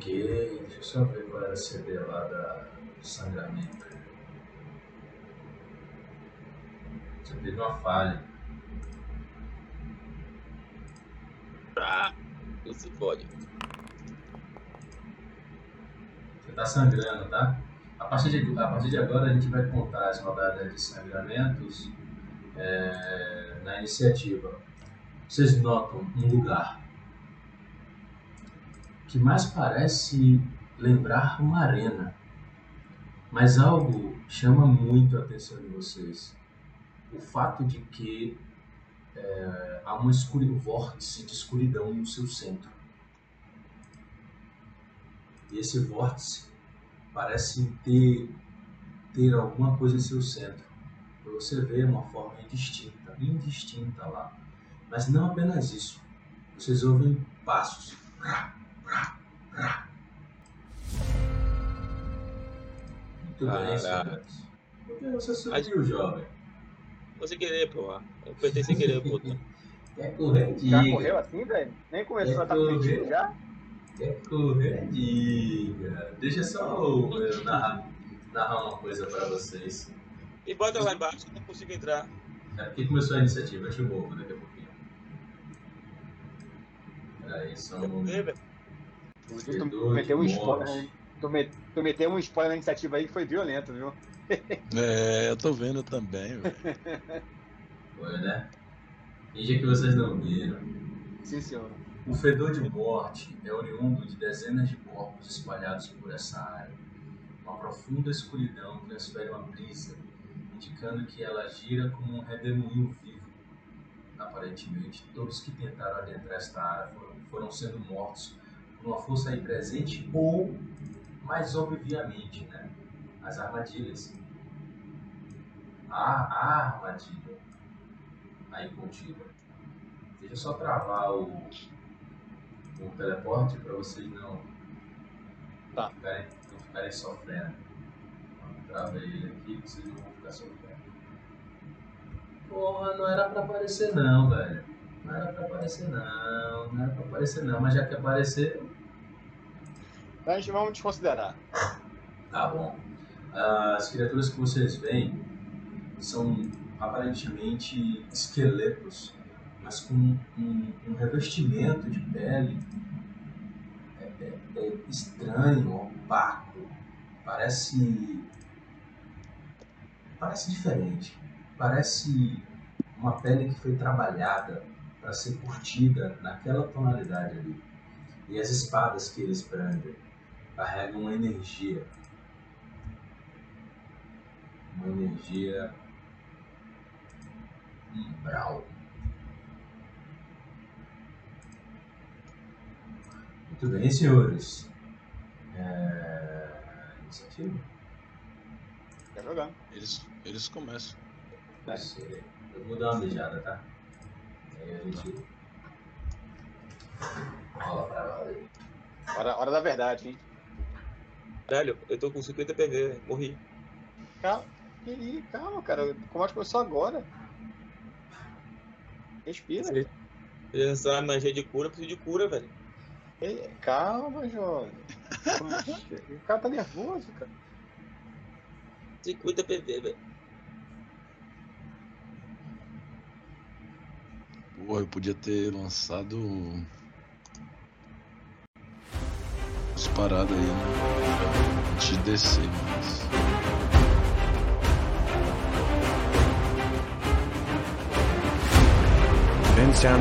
S2: Ok, deixa eu só ver qual era a CD lá da sangramento. Você teve uma falha.
S4: Ah, você pode.
S2: Você tá sangrando, tá? A partir, de, a partir de agora a gente vai contar as rodadas de sangramentos é, na iniciativa. Vocês notam um lugar que mais parece lembrar uma arena, mas algo chama muito a atenção de vocês. O fato de que é, há uma escuridão, um vórtice de escuridão no seu centro. E esse vórtice parece ter, ter alguma coisa em seu centro. Você ver uma forma indistinta, indistinta lá. Mas não apenas isso. Vocês ouvem passos. Muito bem. Por que você subiu, jovem?
S4: Você querer, porra. Eu apertei sem querer botão.
S2: Quer correr?
S3: Já
S2: Diga.
S3: correu assim, velho? Nem começou a estar
S2: correr.
S3: contigo já?
S2: Quer correr? Diga. Deixa só eu eu narrar, narrar uma coisa pra vocês.
S4: E bota lá embaixo, eu não consigo entrar.
S2: É porque começou a iniciativa, eu te movo daqui a pouquinho. Peraí,
S4: vou ver, velho.
S3: Tu, tu meteu um spoiler. Tu, met, tu meteu um spoiler na iniciativa aí que foi violento, viu?
S5: É, eu tô vendo também, velho.
S2: Foi, né? Finge que vocês não viram.
S3: Sim, senhor.
S2: O fedor de morte é oriundo de dezenas de corpos espalhados por essa área. Uma profunda escuridão transfere uma brisa, indicando que ela gira como um redemoinho vivo. Aparentemente, todos que tentaram adentrar esta área foram, foram sendo mortos uma força aí presente ou, mais obviamente, né, as armadilhas. A, armadilha aí contida. Deixa eu só travar o, o teleporte para vocês não,
S3: Tá.
S2: ficarem, não ficarem sofrendo. Trava ele aqui que vocês não vão ficar sofrendo. Porra, não era pra aparecer não, velho. Não era pra aparecer não, não era pra aparecer não, mas já que apareceu,
S3: A gente vamos desconsiderar.
S2: Tá bom. As criaturas que vocês veem são aparentemente esqueletos, mas com um, um revestimento de pele é, é- é estranho, opaco. Parece. Parece diferente. Parece uma pele que foi trabalhada para ser curtida naquela tonalidade ali. E as espadas que eles prendem carregam uma energia. Uma energia umbral. Muito bem, senhores. É... Iniciativa?
S3: Quer jogar?
S5: Eles, eles começam.
S3: É.
S2: Eu vou dar uma beijada, tá? Aí a gente. Rola pra valer.
S3: Hora, hora da verdade, hein?
S4: Velho, eu tô com 50 PV, morri.
S3: Calma, calma, cara. O combate começou agora. Respira.
S4: Ele lançar magia de cura, eu preciso de cura, velho.
S3: Ei, calma, jovem. Poxa, o cara tá nervoso, cara.
S4: 50 PV, velho.
S5: Porra, eu podia ter lançado. As paradas aí, né? Te descer, mas. Vincent.